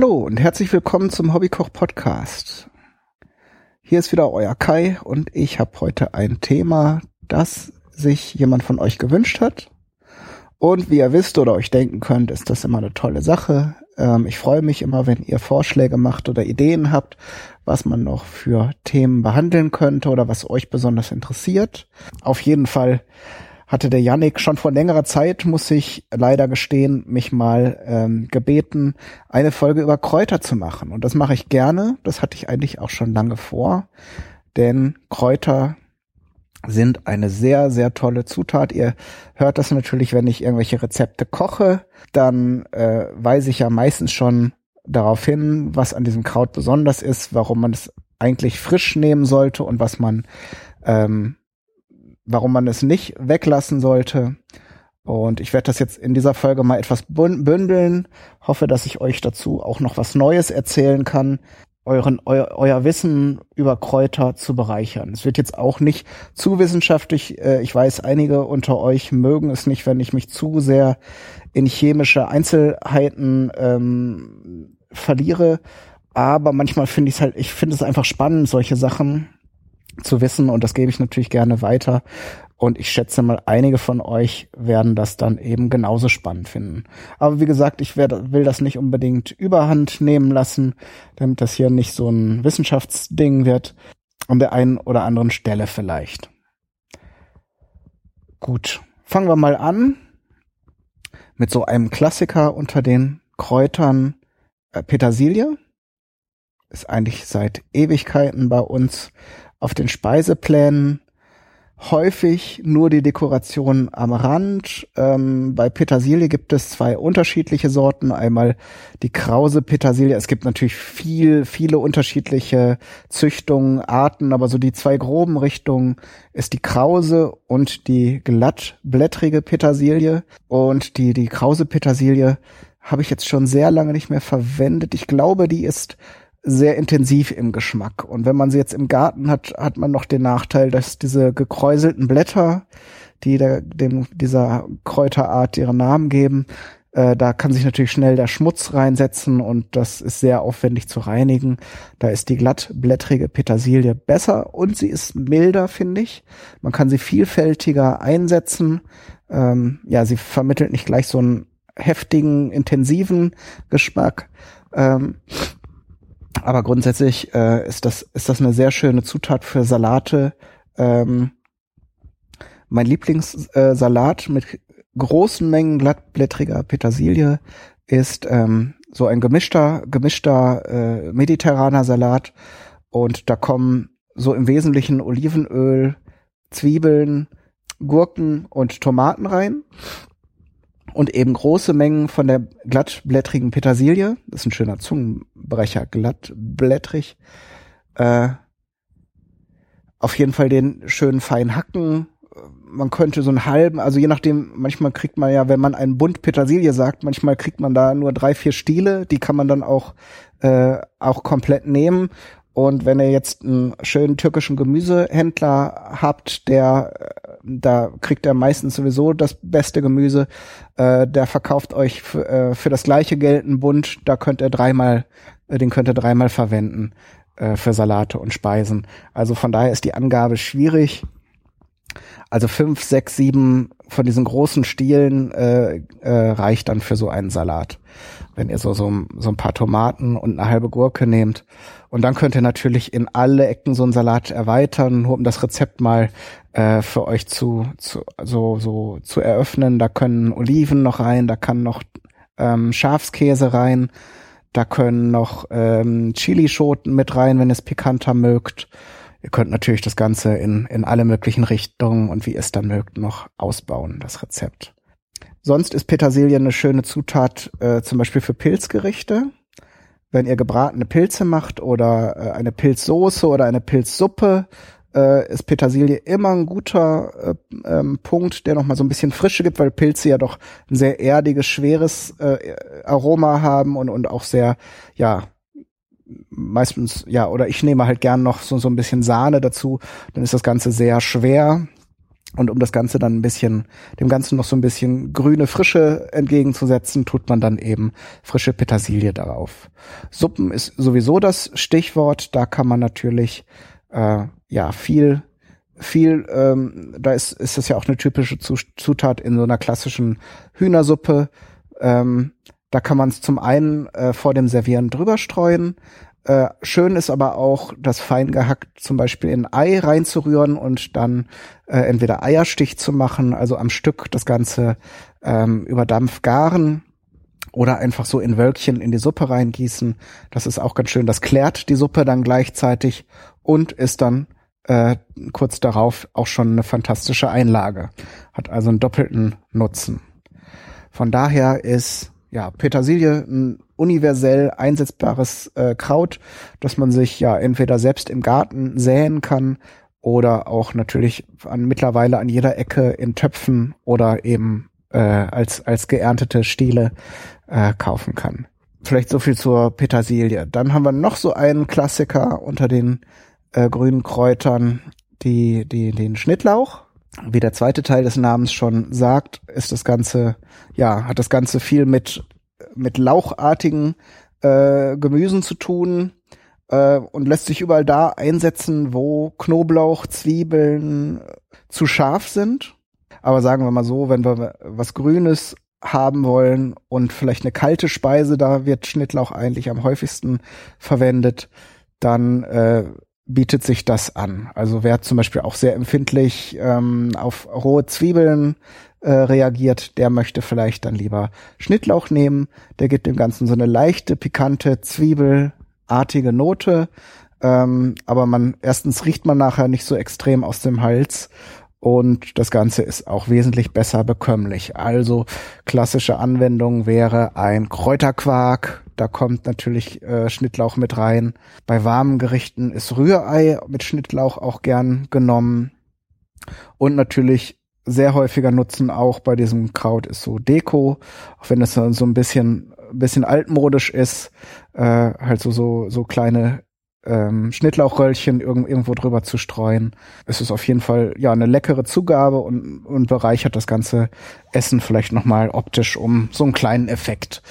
Hallo und herzlich willkommen zum Hobbykoch Podcast. Hier ist wieder euer Kai und ich habe heute ein Thema, das sich jemand von euch gewünscht hat. Und wie ihr wisst oder euch denken könnt, ist das immer eine tolle Sache. Ähm, ich freue mich immer, wenn ihr Vorschläge macht oder Ideen habt, was man noch für Themen behandeln könnte oder was euch besonders interessiert. Auf jeden Fall hatte der Yannick schon vor längerer Zeit, muss ich leider gestehen, mich mal ähm, gebeten, eine Folge über Kräuter zu machen. Und das mache ich gerne. Das hatte ich eigentlich auch schon lange vor. Denn Kräuter sind eine sehr, sehr tolle Zutat. Ihr hört das natürlich, wenn ich irgendwelche Rezepte koche, dann äh, weise ich ja meistens schon darauf hin, was an diesem Kraut besonders ist, warum man es eigentlich frisch nehmen sollte und was man ähm, warum man es nicht weglassen sollte. Und ich werde das jetzt in dieser Folge mal etwas bündeln. Hoffe, dass ich euch dazu auch noch was Neues erzählen kann, euren, eu, euer Wissen über Kräuter zu bereichern. Es wird jetzt auch nicht zu wissenschaftlich. Äh, ich weiß, einige unter euch mögen es nicht, wenn ich mich zu sehr in chemische Einzelheiten ähm, verliere. Aber manchmal finde ich es halt, ich finde es einfach spannend, solche Sachen zu wissen und das gebe ich natürlich gerne weiter. Und ich schätze mal, einige von euch werden das dann eben genauso spannend finden. Aber wie gesagt, ich werde, will das nicht unbedingt überhand nehmen lassen, damit das hier nicht so ein Wissenschaftsding wird. An der einen oder anderen Stelle vielleicht. Gut, fangen wir mal an mit so einem Klassiker unter den Kräutern äh, Petersilie. Ist eigentlich seit Ewigkeiten bei uns auf den Speiseplänen häufig nur die Dekoration am Rand. Ähm, bei Petersilie gibt es zwei unterschiedliche Sorten. Einmal die krause Petersilie. Es gibt natürlich viel, viele unterschiedliche Züchtungen, Arten, aber so die zwei groben Richtungen ist die krause und die glattblättrige Petersilie. Und die, die krause Petersilie habe ich jetzt schon sehr lange nicht mehr verwendet. Ich glaube, die ist sehr intensiv im Geschmack. Und wenn man sie jetzt im Garten hat, hat man noch den Nachteil, dass diese gekräuselten Blätter, die der, dem, dieser Kräuterart ihren Namen geben, äh, da kann sich natürlich schnell der Schmutz reinsetzen und das ist sehr aufwendig zu reinigen. Da ist die glattblättrige Petersilie besser und sie ist milder, finde ich. Man kann sie vielfältiger einsetzen. Ähm, ja, sie vermittelt nicht gleich so einen heftigen, intensiven Geschmack. Ähm, aber grundsätzlich äh, ist das ist das eine sehr schöne Zutat für Salate. Ähm, mein Lieblingssalat äh, mit großen Mengen glattblättriger Petersilie ist ähm, so ein gemischter gemischter äh, mediterraner Salat und da kommen so im Wesentlichen Olivenöl, Zwiebeln, Gurken und Tomaten rein und eben große Mengen von der glattblättrigen Petersilie. Das ist ein schöner Zungenbrecher, glattblättrig. Äh, auf jeden Fall den schönen feinen Hacken. Man könnte so einen halben, also je nachdem, manchmal kriegt man ja, wenn man einen Bund Petersilie sagt, manchmal kriegt man da nur drei, vier Stiele, die kann man dann auch, äh, auch komplett nehmen. Und wenn ihr jetzt einen schönen türkischen Gemüsehändler habt, der äh, da kriegt er meistens sowieso das beste Gemüse, äh, der verkauft euch für, äh, für das gleiche Geld einen Bund, da könnt ihr dreimal, äh, den könnt ihr dreimal verwenden äh, für Salate und Speisen. Also von daher ist die Angabe schwierig. Also fünf, sechs, sieben von diesen großen Stielen äh, äh, reicht dann für so einen Salat. Wenn ihr so, so, so ein paar Tomaten und eine halbe Gurke nehmt. Und dann könnt ihr natürlich in alle Ecken so einen Salat erweitern, nur um das Rezept mal äh, für euch zu, zu so, so zu eröffnen. Da können Oliven noch rein, da kann noch ähm, Schafskäse rein, da können noch ähm, Chilischoten mit rein, wenn ihr es pikanter mögt. Ihr könnt natürlich das Ganze in, in alle möglichen Richtungen und wie ihr es dann mögt noch ausbauen, das Rezept. Sonst ist Petersilie eine schöne Zutat äh, zum Beispiel für Pilzgerichte. Wenn ihr gebratene Pilze macht oder äh, eine Pilzsoße oder eine Pilzsuppe, äh, ist Petersilie immer ein guter äh, ähm, Punkt, der nochmal so ein bisschen Frische gibt, weil Pilze ja doch ein sehr erdiges, schweres äh, Aroma haben und, und auch sehr, ja, meistens, ja, oder ich nehme halt gern noch so, so ein bisschen Sahne dazu, dann ist das Ganze sehr schwer. Und um das Ganze dann ein bisschen, dem Ganzen noch so ein bisschen grüne Frische entgegenzusetzen, tut man dann eben frische Petersilie darauf. Suppen ist sowieso das Stichwort. Da kann man natürlich äh, ja viel viel, ähm, da ist, ist das ja auch eine typische Zutat in so einer klassischen Hühnersuppe. Ähm, da kann man es zum einen äh, vor dem Servieren drüber streuen. Äh, schön ist aber auch, das fein gehackt zum Beispiel in Ei reinzurühren und dann äh, entweder Eierstich zu machen, also am Stück das Ganze ähm, über Dampf garen oder einfach so in Wölkchen in die Suppe reingießen. Das ist auch ganz schön. Das klärt die Suppe dann gleichzeitig und ist dann äh, kurz darauf auch schon eine fantastische Einlage. Hat also einen doppelten Nutzen. Von daher ist ja Petersilie ein universell einsetzbares äh, Kraut, das man sich ja entweder selbst im Garten säen kann oder auch natürlich an mittlerweile an jeder Ecke in Töpfen oder eben äh, als als geerntete Stiele äh, kaufen kann. Vielleicht so viel zur Petersilie. Dann haben wir noch so einen Klassiker unter den äh, grünen Kräutern die, die, den Schnittlauch. Wie der zweite Teil des Namens schon sagt, ist das Ganze, ja, hat das Ganze viel mit, mit lauchartigen äh, Gemüsen zu tun äh, und lässt sich überall da einsetzen, wo Knoblauch, Zwiebeln zu scharf sind. Aber sagen wir mal so, wenn wir was Grünes haben wollen und vielleicht eine kalte Speise, da wird Schnittlauch eigentlich am häufigsten verwendet, dann äh, bietet sich das an. Also wer zum Beispiel auch sehr empfindlich ähm, auf rohe Zwiebeln äh, reagiert, der möchte vielleicht dann lieber Schnittlauch nehmen. Der gibt dem Ganzen so eine leichte, pikante, zwiebelartige Note. Ähm, aber man, erstens riecht man nachher nicht so extrem aus dem Hals und das Ganze ist auch wesentlich besser bekömmlich. Also klassische Anwendung wäre ein Kräuterquark. Da kommt natürlich äh, Schnittlauch mit rein. Bei warmen Gerichten ist Rührei mit Schnittlauch auch gern genommen. Und natürlich sehr häufiger Nutzen auch bei diesem Kraut ist so Deko, auch wenn es so ein bisschen, bisschen altmodisch ist, äh, halt so, so, so kleine ähm, Schnittlauchröllchen irg irgendwo drüber zu streuen. Es ist auf jeden Fall ja eine leckere Zugabe und, und bereichert das ganze Essen vielleicht nochmal optisch um so einen kleinen Effekt.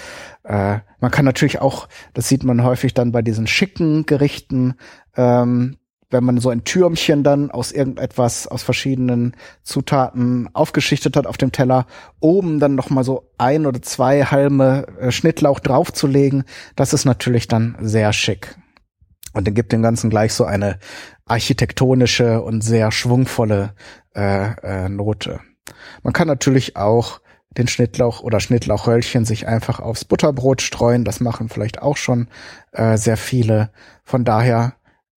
Äh, man kann natürlich auch, das sieht man häufig dann bei diesen schicken Gerichten, ähm, wenn man so ein Türmchen dann aus irgendetwas, aus verschiedenen Zutaten aufgeschichtet hat auf dem Teller, oben dann noch mal so ein oder zwei Halme äh, Schnittlauch draufzulegen, das ist natürlich dann sehr schick. Und dann gibt dem Ganzen gleich so eine architektonische und sehr schwungvolle äh, äh, Note. Man kann natürlich auch den Schnittlauch oder Schnittlauchröllchen sich einfach aufs Butterbrot streuen. Das machen vielleicht auch schon äh, sehr viele. Von daher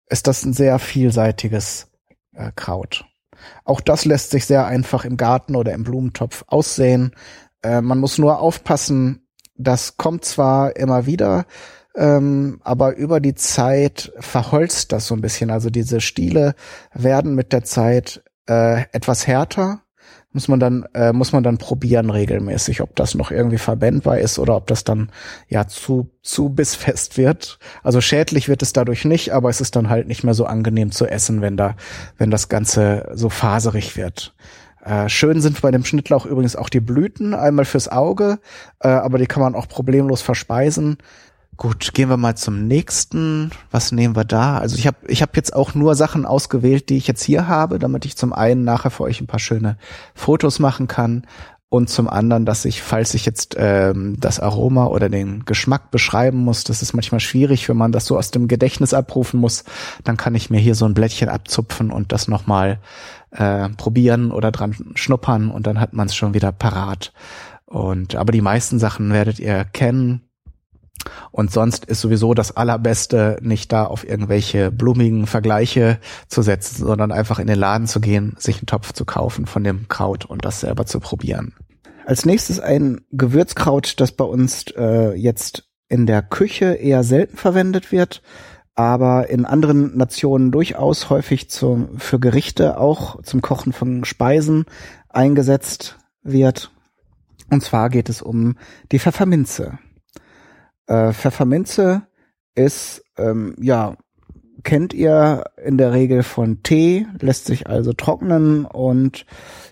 ist das ein sehr vielseitiges äh, Kraut. Auch das lässt sich sehr einfach im Garten oder im Blumentopf aussehen. Äh, man muss nur aufpassen, das kommt zwar immer wieder, ähm, aber über die Zeit verholzt das so ein bisschen. Also diese Stiele werden mit der Zeit äh, etwas härter. Muss man dann äh, muss man dann probieren regelmäßig, ob das noch irgendwie verbändbar ist oder ob das dann ja zu zu bissfest wird. Also schädlich wird es dadurch nicht, aber es ist dann halt nicht mehr so angenehm zu essen, wenn da wenn das Ganze so faserig wird. Äh, schön sind bei dem Schnittlauch übrigens auch die Blüten, einmal fürs Auge, äh, aber die kann man auch problemlos verspeisen. Gut, gehen wir mal zum nächsten. Was nehmen wir da? Also ich habe ich hab jetzt auch nur Sachen ausgewählt, die ich jetzt hier habe, damit ich zum einen nachher für euch ein paar schöne Fotos machen kann und zum anderen, dass ich, falls ich jetzt ähm, das Aroma oder den Geschmack beschreiben muss, das ist manchmal schwierig, wenn man das so aus dem Gedächtnis abrufen muss, dann kann ich mir hier so ein Blättchen abzupfen und das nochmal äh, probieren oder dran schnuppern und dann hat man es schon wieder parat. Und aber die meisten Sachen werdet ihr kennen und sonst ist sowieso das Allerbeste, nicht da auf irgendwelche blumigen Vergleiche zu setzen, sondern einfach in den Laden zu gehen, sich einen Topf zu kaufen von dem Kraut und das selber zu probieren. Als nächstes ein Gewürzkraut, das bei uns äh, jetzt in der Küche eher selten verwendet wird, aber in anderen Nationen durchaus häufig zum, für Gerichte auch zum Kochen von Speisen eingesetzt wird. Und zwar geht es um die Pfefferminze. Äh, Pfefferminze ist ähm, ja kennt ihr in der Regel von Tee, lässt sich also trocknen und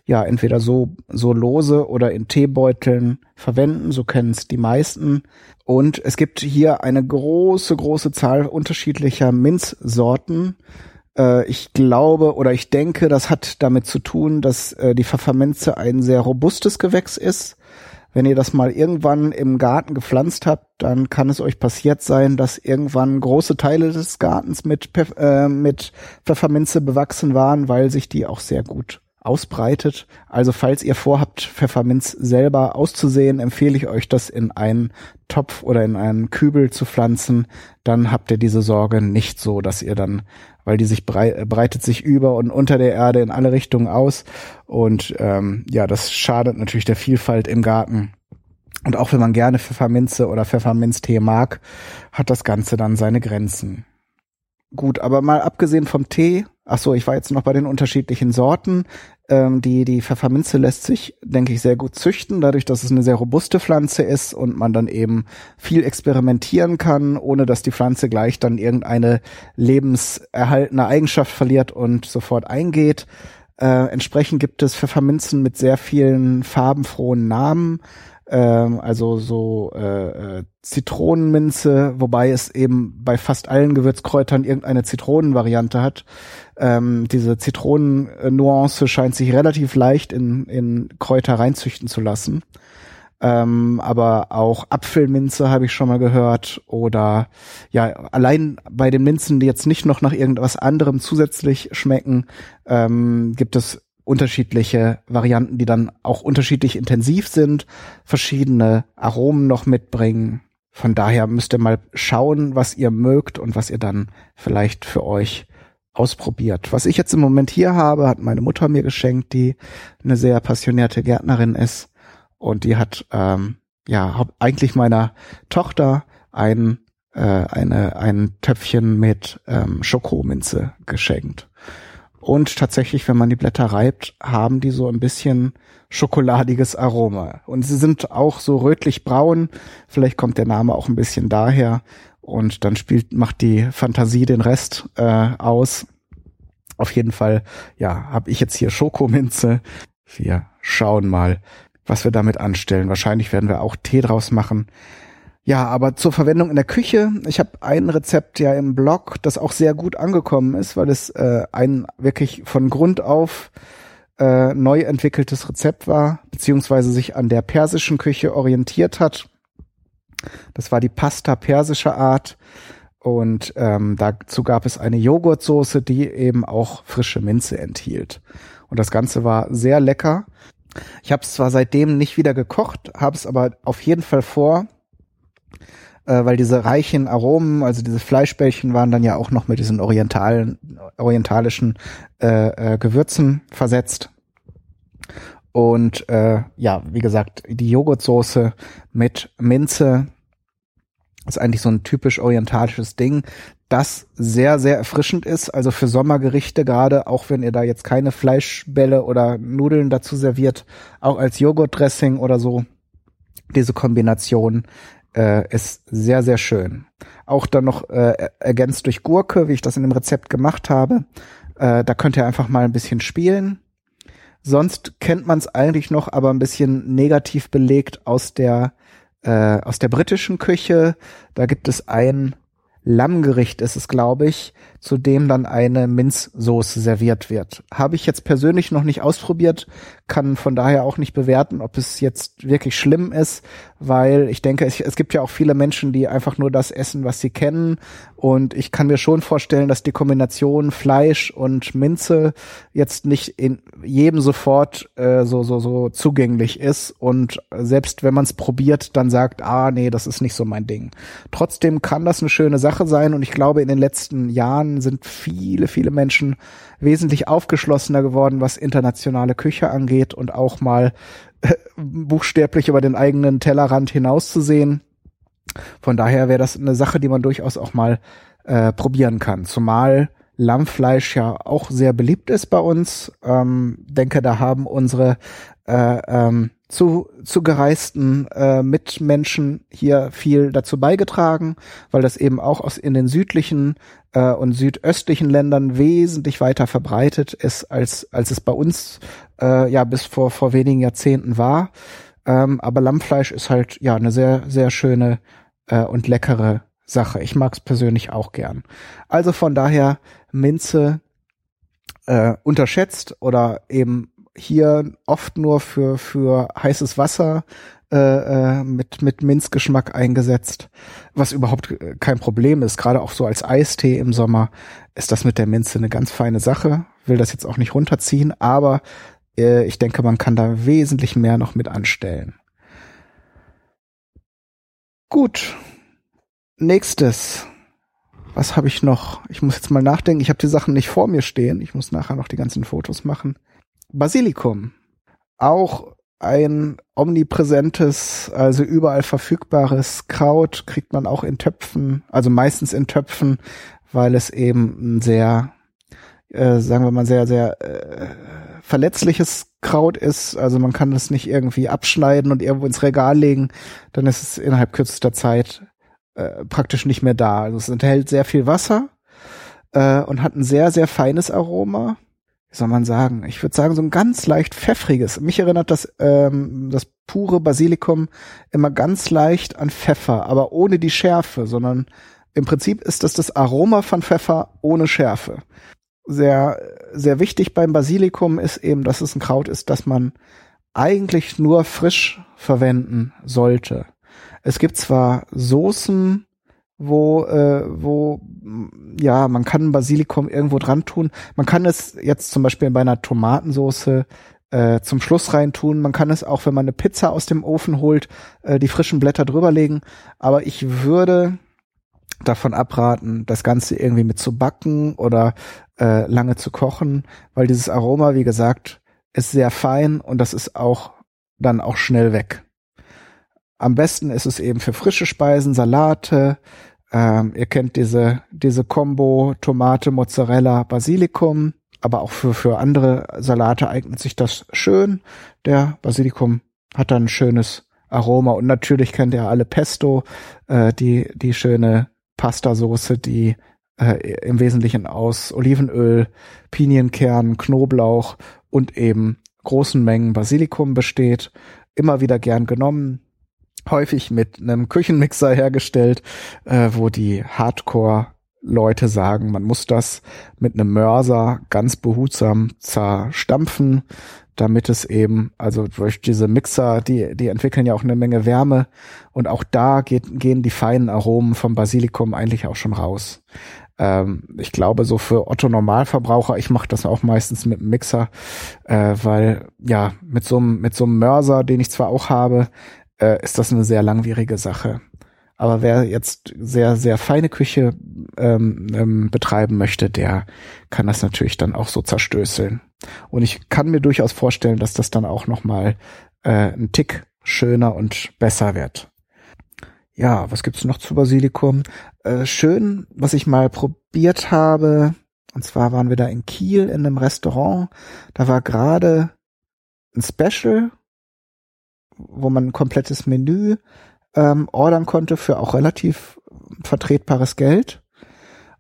ja, entweder so, so lose oder in Teebeuteln verwenden, so kennen es die meisten. Und es gibt hier eine große, große Zahl unterschiedlicher Minzsorten. Äh, ich glaube oder ich denke, das hat damit zu tun, dass äh, die Pfefferminze ein sehr robustes Gewächs ist wenn ihr das mal irgendwann im Garten gepflanzt habt, dann kann es euch passiert sein, dass irgendwann große Teile des Gartens mit, äh, mit Pfefferminze bewachsen waren, weil sich die auch sehr gut ausbreitet. Also falls ihr vorhabt, Pfefferminz selber auszusehen, empfehle ich euch, das in einen Topf oder in einen Kübel zu pflanzen. Dann habt ihr diese Sorge nicht so, dass ihr dann, weil die sich brei breitet sich über und unter der Erde in alle Richtungen aus. Und ähm, ja, das schadet natürlich der Vielfalt im Garten. Und auch wenn man gerne Pfefferminze oder Pfefferminztee mag, hat das Ganze dann seine Grenzen. Gut, aber mal abgesehen vom Tee, ach so, ich war jetzt noch bei den unterschiedlichen Sorten. Ähm, die, die Pfefferminze lässt sich, denke ich, sehr gut züchten, dadurch, dass es eine sehr robuste Pflanze ist und man dann eben viel experimentieren kann, ohne dass die Pflanze gleich dann irgendeine lebenserhaltene Eigenschaft verliert und sofort eingeht. Äh, entsprechend gibt es Pfefferminzen mit sehr vielen farbenfrohen Namen ähm, also so äh, äh, Zitronenminze, wobei es eben bei fast allen Gewürzkräutern irgendeine Zitronenvariante hat. Ähm, diese Zitronennuance scheint sich relativ leicht in, in Kräuter reinzüchten zu lassen. Ähm, aber auch Apfelminze habe ich schon mal gehört oder ja, allein bei den Minzen, die jetzt nicht noch nach irgendwas anderem zusätzlich schmecken, ähm, gibt es unterschiedliche Varianten, die dann auch unterschiedlich intensiv sind, verschiedene Aromen noch mitbringen. Von daher müsst ihr mal schauen, was ihr mögt und was ihr dann vielleicht für euch ausprobiert. Was ich jetzt im Moment hier habe, hat meine Mutter mir geschenkt, die eine sehr passionierte Gärtnerin ist und die hat ähm, ja eigentlich meiner Tochter ein äh, eine ein Töpfchen mit ähm, Schokominze geschenkt. Und tatsächlich, wenn man die Blätter reibt, haben die so ein bisschen schokoladiges Aroma. Und sie sind auch so rötlich-braun. Vielleicht kommt der Name auch ein bisschen daher. Und dann spielt, macht die Fantasie den Rest äh, aus. Auf jeden Fall, ja, habe ich jetzt hier Schokominze. Wir schauen mal, was wir damit anstellen. Wahrscheinlich werden wir auch Tee draus machen. Ja, aber zur Verwendung in der Küche. Ich habe ein Rezept ja im Blog, das auch sehr gut angekommen ist, weil es äh, ein wirklich von Grund auf äh, neu entwickeltes Rezept war, beziehungsweise sich an der persischen Küche orientiert hat. Das war die Pasta persischer Art. Und ähm, dazu gab es eine Joghurtsoße, die eben auch frische Minze enthielt. Und das Ganze war sehr lecker. Ich habe es zwar seitdem nicht wieder gekocht, habe es aber auf jeden Fall vor, äh, weil diese reichen Aromen, also diese Fleischbällchen waren dann ja auch noch mit diesen orientalen, orientalischen äh, äh, Gewürzen versetzt. Und äh, ja, wie gesagt, die Joghurtsoße mit Minze ist eigentlich so ein typisch orientalisches Ding, das sehr, sehr erfrischend ist. Also für Sommergerichte gerade, auch wenn ihr da jetzt keine Fleischbälle oder Nudeln dazu serviert, auch als Joghurtdressing oder so. Diese Kombination äh, ist sehr, sehr schön. Auch dann noch äh, ergänzt durch Gurke, wie ich das in dem Rezept gemacht habe. Äh, da könnt ihr einfach mal ein bisschen spielen. Sonst kennt man es eigentlich noch, aber ein bisschen negativ belegt aus der äh, aus der britischen Küche. Da gibt es ein Lammgericht ist es, glaube ich, zu dem dann eine Minzsoße serviert wird. Habe ich jetzt persönlich noch nicht ausprobiert, kann von daher auch nicht bewerten, ob es jetzt wirklich schlimm ist, weil ich denke, es, es gibt ja auch viele Menschen, die einfach nur das essen, was sie kennen. Und ich kann mir schon vorstellen, dass die Kombination Fleisch und Minze jetzt nicht in jedem sofort äh, so, so, so zugänglich ist. Und selbst wenn man es probiert, dann sagt, ah, nee, das ist nicht so mein Ding. Trotzdem kann das eine schöne Sache sein. Und ich glaube, in den letzten Jahren Jahren sind viele, viele Menschen wesentlich aufgeschlossener geworden, was internationale Küche angeht und auch mal äh, buchstäblich über den eigenen Tellerrand hinauszusehen. Von daher wäre das eine Sache, die man durchaus auch mal äh, probieren kann. Zumal Lammfleisch ja auch sehr beliebt ist bei uns. Ähm, denke, da haben unsere äh, ähm, zu, zu gereisten äh, Mitmenschen hier viel dazu beigetragen, weil das eben auch aus in den südlichen äh, und südöstlichen Ländern wesentlich weiter verbreitet ist, als, als es bei uns äh, ja bis vor, vor wenigen Jahrzehnten war. Ähm, aber Lammfleisch ist halt ja eine sehr, sehr schöne äh, und leckere Sache. Ich mag es persönlich auch gern. Also von daher Minze äh, unterschätzt oder eben hier oft nur für, für heißes Wasser äh, äh, mit, mit Minzgeschmack eingesetzt, was überhaupt kein Problem ist. Gerade auch so als Eistee im Sommer ist das mit der Minze eine ganz feine Sache. Will das jetzt auch nicht runterziehen, aber äh, ich denke, man kann da wesentlich mehr noch mit anstellen. Gut. Nächstes. Was habe ich noch? Ich muss jetzt mal nachdenken. Ich habe die Sachen nicht vor mir stehen. Ich muss nachher noch die ganzen Fotos machen. Basilikum. Auch ein omnipräsentes, also überall verfügbares Kraut kriegt man auch in Töpfen, also meistens in Töpfen, weil es eben ein sehr, äh, sagen wir mal, sehr, sehr äh, verletzliches Kraut ist. Also man kann es nicht irgendwie abschneiden und irgendwo ins Regal legen, dann ist es innerhalb kürzester Zeit äh, praktisch nicht mehr da. Also es enthält sehr viel Wasser äh, und hat ein sehr, sehr feines Aroma wie soll man sagen, ich würde sagen, so ein ganz leicht pfeffriges. Mich erinnert das, ähm, das pure Basilikum immer ganz leicht an Pfeffer, aber ohne die Schärfe, sondern im Prinzip ist das das Aroma von Pfeffer ohne Schärfe. Sehr, sehr wichtig beim Basilikum ist eben, dass es ein Kraut ist, das man eigentlich nur frisch verwenden sollte. Es gibt zwar Soßen, wo, äh, wo, ja, man kann Basilikum irgendwo dran tun. Man kann es jetzt zum Beispiel bei einer Tomatensoße äh, zum Schluss rein tun. Man kann es auch, wenn man eine Pizza aus dem Ofen holt, äh, die frischen Blätter drüberlegen. Aber ich würde davon abraten, das Ganze irgendwie mit zu backen oder äh, lange zu kochen, weil dieses Aroma, wie gesagt, ist sehr fein und das ist auch dann auch schnell weg. Am besten ist es eben für frische Speisen, Salate, ähm, ihr kennt diese, diese Combo Tomate, Mozzarella, Basilikum, aber auch für, für andere Salate eignet sich das schön. Der Basilikum hat dann ein schönes Aroma und natürlich kennt ihr alle Pesto, äh, die, die schöne Pastasoße, die äh, im Wesentlichen aus Olivenöl, Pinienkernen, Knoblauch und eben großen Mengen Basilikum besteht. Immer wieder gern genommen häufig mit einem Küchenmixer hergestellt, äh, wo die Hardcore Leute sagen, man muss das mit einem Mörser ganz behutsam zerstampfen, damit es eben, also durch diese Mixer, die, die entwickeln ja auch eine Menge Wärme und auch da geht, gehen die feinen Aromen vom Basilikum eigentlich auch schon raus. Ähm, ich glaube, so für Otto Normalverbraucher, ich mache das auch meistens mit einem Mixer, äh, weil ja, mit so einem, mit so einem Mörser, den ich zwar auch habe, äh, ist das eine sehr langwierige Sache. Aber wer jetzt sehr, sehr feine Küche ähm, ähm, betreiben möchte, der kann das natürlich dann auch so zerstößeln. Und ich kann mir durchaus vorstellen, dass das dann auch nochmal äh, ein Tick schöner und besser wird. Ja, was gibt's noch zu Basilikum? Äh, schön, was ich mal probiert habe, und zwar waren wir da in Kiel in einem Restaurant. Da war gerade ein Special wo man ein komplettes Menü ähm, ordern konnte für auch relativ vertretbares Geld.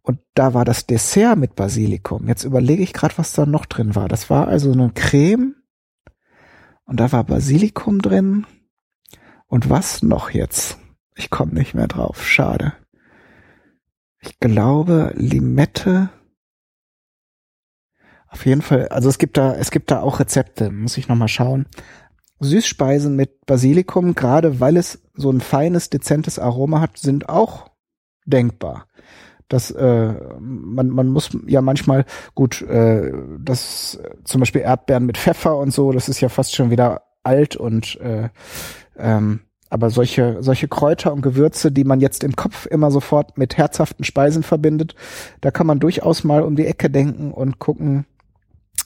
Und da war das Dessert mit Basilikum. Jetzt überlege ich gerade, was da noch drin war. Das war also eine Creme und da war Basilikum drin. Und was noch jetzt? Ich komme nicht mehr drauf. Schade. Ich glaube Limette. Auf jeden Fall, also es gibt da, es gibt da auch Rezepte, muss ich nochmal schauen. Süßspeisen mit Basilikum, gerade weil es so ein feines, dezentes Aroma hat, sind auch denkbar. Das, äh, man, man muss ja manchmal, gut, äh, das zum Beispiel Erdbeeren mit Pfeffer und so, das ist ja fast schon wieder alt und äh, ähm, aber solche, solche Kräuter und Gewürze, die man jetzt im Kopf immer sofort mit herzhaften Speisen verbindet, da kann man durchaus mal um die Ecke denken und gucken,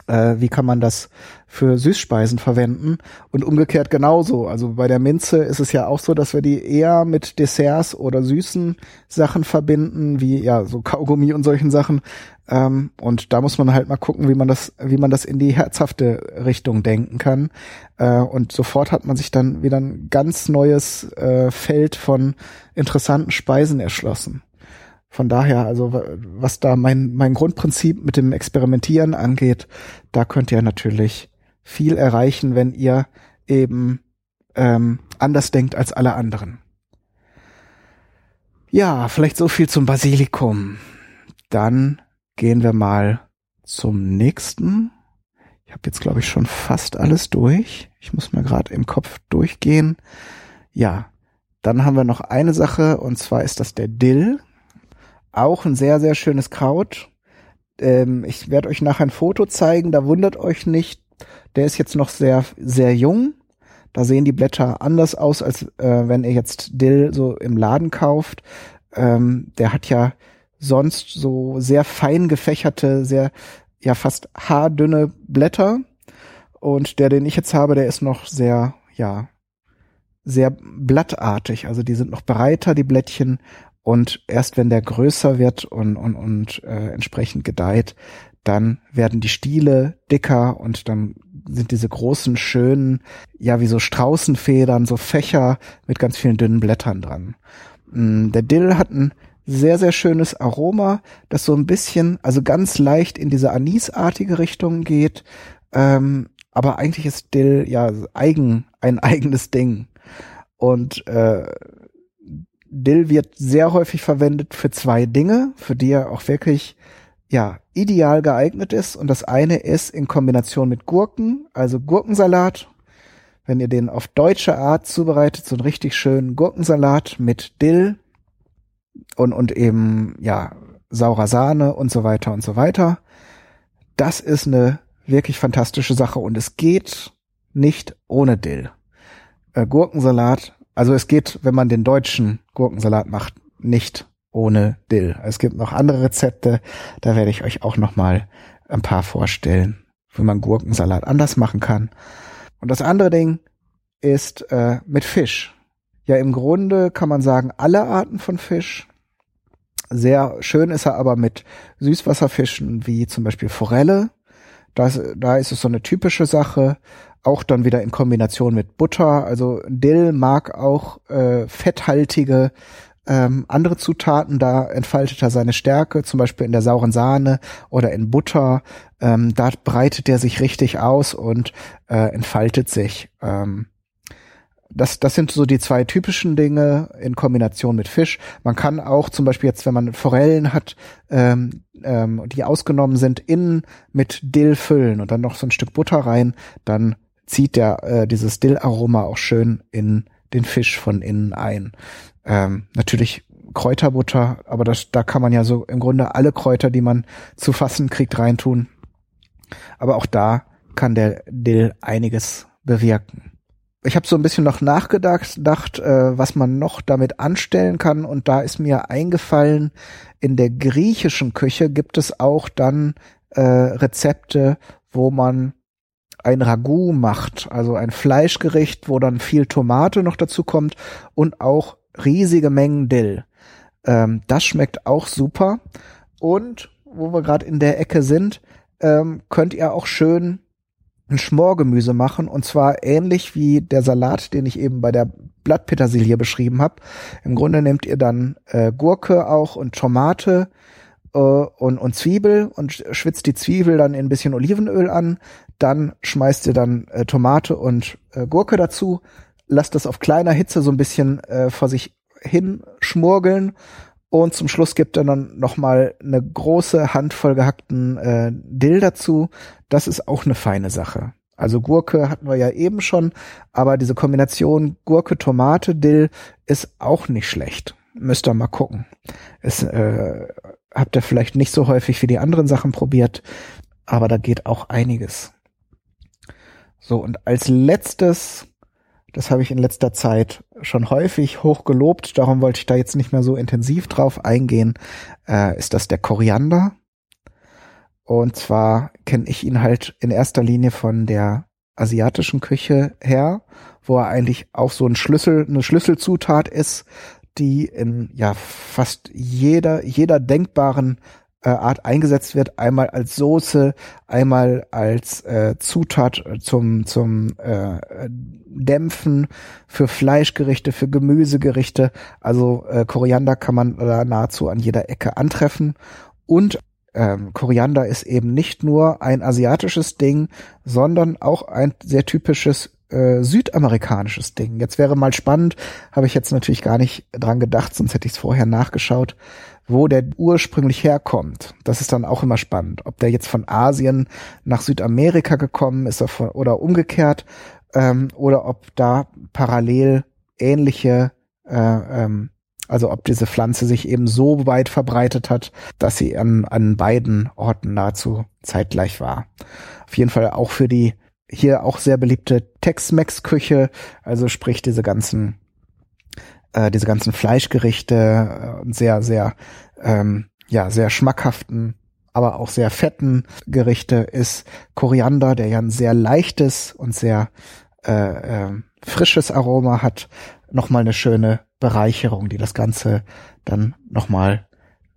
äh, wie kann man das für Süßspeisen verwenden und umgekehrt genauso. Also bei der Minze ist es ja auch so, dass wir die eher mit Desserts oder süßen Sachen verbinden, wie ja so Kaugummi und solchen Sachen. Ähm, und da muss man halt mal gucken, wie man das, wie man das in die herzhafte Richtung denken kann. Äh, und sofort hat man sich dann wieder ein ganz neues äh, Feld von interessanten Speisen erschlossen. Von daher, also was da mein, mein Grundprinzip mit dem Experimentieren angeht, da könnt ihr natürlich viel erreichen, wenn ihr eben ähm, anders denkt als alle anderen. Ja, vielleicht so viel zum Basilikum. Dann gehen wir mal zum nächsten. Ich habe jetzt, glaube ich, schon fast alles durch. Ich muss mal gerade im Kopf durchgehen. Ja, dann haben wir noch eine Sache, und zwar ist das der Dill. Auch ein sehr, sehr schönes Kraut. Ähm, ich werde euch nachher ein Foto zeigen, da wundert euch nicht. Der ist jetzt noch sehr, sehr jung. Da sehen die Blätter anders aus, als äh, wenn ihr jetzt Dill so im Laden kauft. Ähm, der hat ja sonst so sehr fein gefächerte, sehr, ja, fast haardünne Blätter. Und der, den ich jetzt habe, der ist noch sehr, ja, sehr blattartig. Also die sind noch breiter, die Blättchen, und erst wenn der größer wird und, und, und äh, entsprechend gedeiht, dann werden die Stiele dicker und dann sind diese großen, schönen, ja, wie so Straußenfedern, so Fächer mit ganz vielen dünnen Blättern dran. Mm, der Dill hat ein sehr, sehr schönes Aroma, das so ein bisschen, also ganz leicht in diese anisartige Richtung geht. Ähm, aber eigentlich ist Dill ja eigen, ein eigenes Ding. Und äh, Dill wird sehr häufig verwendet für zwei Dinge, für die er auch wirklich ja ideal geeignet ist. Und das eine ist in Kombination mit Gurken, also Gurkensalat. Wenn ihr den auf deutsche Art zubereitet, so einen richtig schönen Gurkensalat mit Dill und, und eben ja saurer Sahne und so weiter und so weiter. Das ist eine wirklich fantastische Sache und es geht nicht ohne Dill. Äh, Gurkensalat also es geht, wenn man den deutschen Gurkensalat macht, nicht ohne Dill. Es gibt noch andere Rezepte, da werde ich euch auch noch mal ein paar vorstellen, wie man Gurkensalat anders machen kann. Und das andere Ding ist äh, mit Fisch. Ja, im Grunde kann man sagen, alle Arten von Fisch. Sehr schön ist er aber mit Süßwasserfischen wie zum Beispiel Forelle. Das, da ist es so eine typische Sache auch dann wieder in Kombination mit Butter. Also Dill mag auch äh, fetthaltige ähm, andere Zutaten, da entfaltet er seine Stärke, zum Beispiel in der sauren Sahne oder in Butter. Ähm, da breitet er sich richtig aus und äh, entfaltet sich. Ähm, das, das sind so die zwei typischen Dinge in Kombination mit Fisch. Man kann auch zum Beispiel jetzt, wenn man Forellen hat, ähm, ähm, die ausgenommen sind, innen mit Dill füllen und dann noch so ein Stück Butter rein, dann zieht der äh, dieses Dill-Aroma auch schön in den Fisch von innen ein. Ähm, natürlich Kräuterbutter, aber das, da kann man ja so im Grunde alle Kräuter, die man zu fassen kriegt, reintun. Aber auch da kann der Dill einiges bewirken. Ich habe so ein bisschen noch nachgedacht, dacht, äh, was man noch damit anstellen kann, und da ist mir eingefallen, in der griechischen Küche gibt es auch dann äh, Rezepte, wo man ein Ragout macht, also ein Fleischgericht, wo dann viel Tomate noch dazu kommt und auch riesige Mengen Dill. Ähm, das schmeckt auch super. Und wo wir gerade in der Ecke sind, ähm, könnt ihr auch schön ein Schmorgemüse machen und zwar ähnlich wie der Salat, den ich eben bei der Blattpetersilie beschrieben habe. Im Grunde nehmt ihr dann äh, Gurke auch und Tomate, äh, und, und Zwiebel und schwitzt die Zwiebel dann in ein bisschen Olivenöl an. Dann schmeißt ihr dann äh, Tomate und äh, Gurke dazu. Lasst das auf kleiner Hitze so ein bisschen äh, vor sich hin schmurgeln. Und zum Schluss gibt er dann nochmal eine große Handvoll gehackten äh, Dill dazu. Das ist auch eine feine Sache. Also Gurke hatten wir ja eben schon, aber diese Kombination Gurke, Tomate, Dill ist auch nicht schlecht. Müsst ihr mal gucken. Es äh, habt ihr vielleicht nicht so häufig wie die anderen Sachen probiert, aber da geht auch einiges. So, und als letztes, das habe ich in letzter Zeit schon häufig hoch gelobt, darum wollte ich da jetzt nicht mehr so intensiv drauf eingehen, äh, ist das der Koriander. Und zwar kenne ich ihn halt in erster Linie von der asiatischen Küche her, wo er eigentlich auch so ein Schlüssel, eine Schlüsselzutat ist, die in ja fast jeder, jeder denkbaren äh, Art eingesetzt wird, einmal als Soße, einmal als äh, Zutat zum zum äh, Dämpfen für Fleischgerichte, für Gemüsegerichte. Also äh, Koriander kann man da nahezu an jeder Ecke antreffen und ähm, Koriander ist eben nicht nur ein asiatisches Ding, sondern auch ein sehr typisches äh, südamerikanisches Ding. Jetzt wäre mal spannend, habe ich jetzt natürlich gar nicht dran gedacht, sonst hätte ich es vorher nachgeschaut, wo der ursprünglich herkommt. Das ist dann auch immer spannend, ob der jetzt von Asien nach Südamerika gekommen ist oder umgekehrt ähm, oder ob da parallel ähnliche äh, ähm, also ob diese Pflanze sich eben so weit verbreitet hat, dass sie an, an beiden Orten nahezu zeitgleich war. Auf jeden Fall auch für die hier auch sehr beliebte Tex-Mex-Küche, also sprich diese ganzen äh, diese ganzen Fleischgerichte äh, sehr sehr ähm, ja sehr schmackhaften aber auch sehr fetten Gerichte ist Koriander, der ja ein sehr leichtes und sehr äh, äh, frisches Aroma hat, nochmal eine schöne Bereicherung, die das Ganze dann nochmal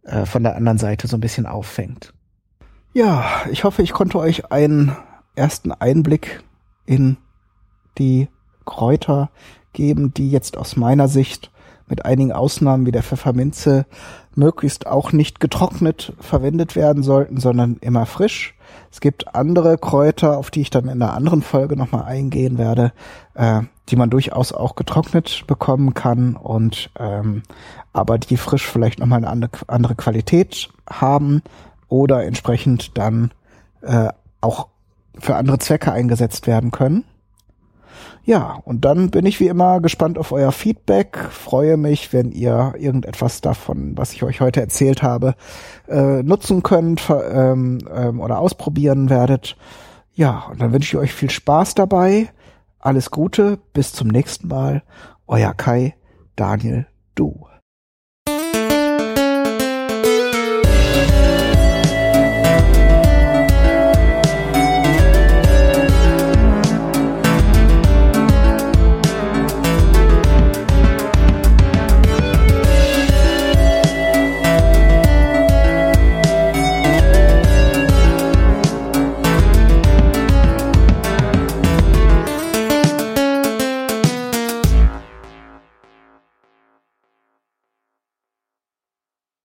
äh, von der anderen Seite so ein bisschen auffängt. Ja, ich hoffe, ich konnte euch einen ersten Einblick in die Kräuter geben, die jetzt aus meiner Sicht mit einigen Ausnahmen wie der Pfefferminze möglichst auch nicht getrocknet verwendet werden sollten, sondern immer frisch. Es gibt andere Kräuter, auf die ich dann in einer anderen Folge nochmal eingehen werde, äh, die man durchaus auch getrocknet bekommen kann und ähm, aber die frisch vielleicht nochmal eine andere, Qualität haben oder entsprechend dann äh, auch für andere Zwecke eingesetzt werden können. Ja, und dann bin ich wie immer gespannt auf euer Feedback. Freue mich, wenn ihr irgendetwas davon, was ich euch heute erzählt habe, äh, nutzen könnt ähm, ähm, oder ausprobieren werdet. Ja, und dann wünsche ich euch viel Spaß dabei. Alles Gute, bis zum nächsten Mal. Euer Kai, Daniel, du.